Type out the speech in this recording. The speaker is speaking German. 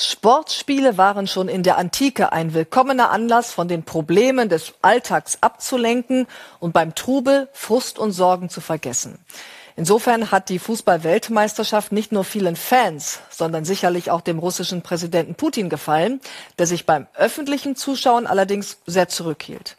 Sportspiele waren schon in der Antike ein willkommener Anlass, von den Problemen des Alltags abzulenken und beim Trubel Frust und Sorgen zu vergessen. Insofern hat die Fußball-Weltmeisterschaft nicht nur vielen Fans, sondern sicherlich auch dem russischen Präsidenten Putin gefallen, der sich beim öffentlichen Zuschauen allerdings sehr zurückhielt.